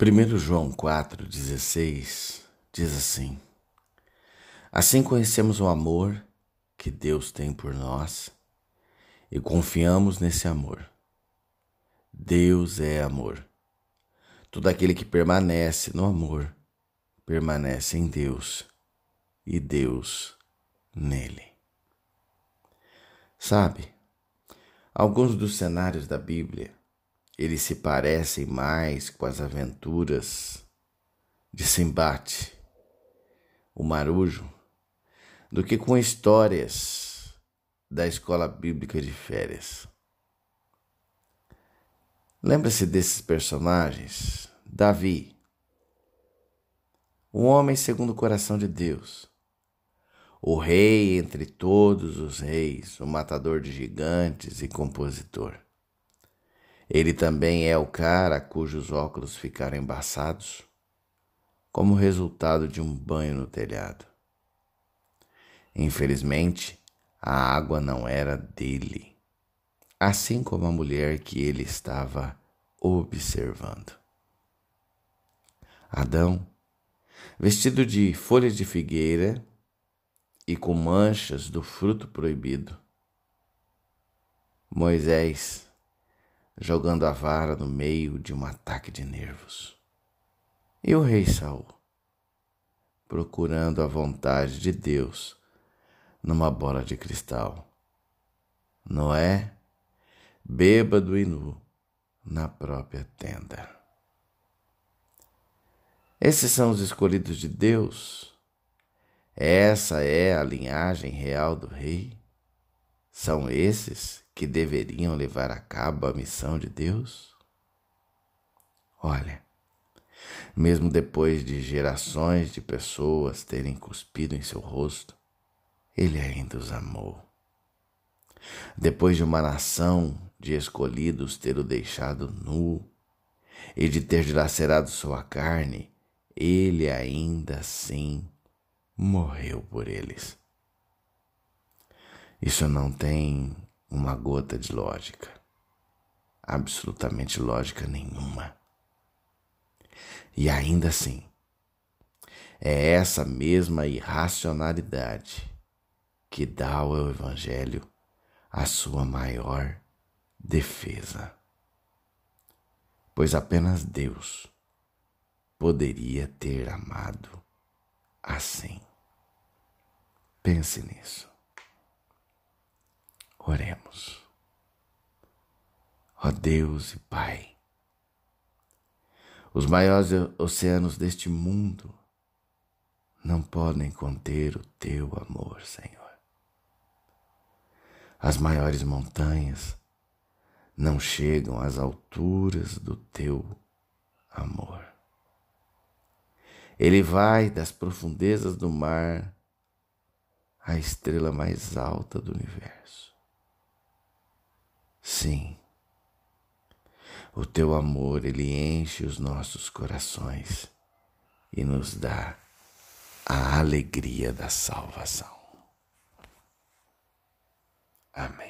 1 João 4,16 diz assim: Assim conhecemos o amor que Deus tem por nós e confiamos nesse amor. Deus é amor. Todo aquele que permanece no amor permanece em Deus e Deus nele. Sabe, alguns dos cenários da Bíblia eles se parecem mais com as aventuras de Simbate, o marujo, do que com histórias da escola bíblica de férias. Lembra-se desses personagens? Davi, um homem segundo o coração de Deus, o rei entre todos os reis, o matador de gigantes e compositor. Ele também é o cara cujos óculos ficaram embaçados, como resultado de um banho no telhado. Infelizmente, a água não era dele, assim como a mulher que ele estava observando. Adão, vestido de folhas de figueira e com manchas do fruto proibido. Moisés, jogando a vara no meio de um ataque de nervos. E o rei Saul, procurando a vontade de Deus numa bola de cristal. Noé, bêbado e nu, na própria tenda. Esses são os escolhidos de Deus. Essa é a linhagem real do rei. São esses que deveriam levar a cabo a missão de Deus? Olha, mesmo depois de gerações de pessoas terem cuspido em seu rosto, ele ainda os amou. Depois de uma nação de escolhidos ter o deixado nu e de ter dilacerado sua carne, ele ainda assim morreu por eles. Isso não tem uma gota de lógica. Absolutamente lógica nenhuma. E ainda assim, é essa mesma irracionalidade que dá ao Evangelho a sua maior defesa. Pois apenas Deus poderia ter amado assim. Pense nisso. Oremos. Ó Deus e Pai, os maiores oceanos deste mundo não podem conter o teu amor, Senhor. As maiores montanhas não chegam às alturas do teu amor. Ele vai das profundezas do mar à estrela mais alta do universo. Sim, o teu amor, ele enche os nossos corações e nos dá a alegria da salvação. Amém.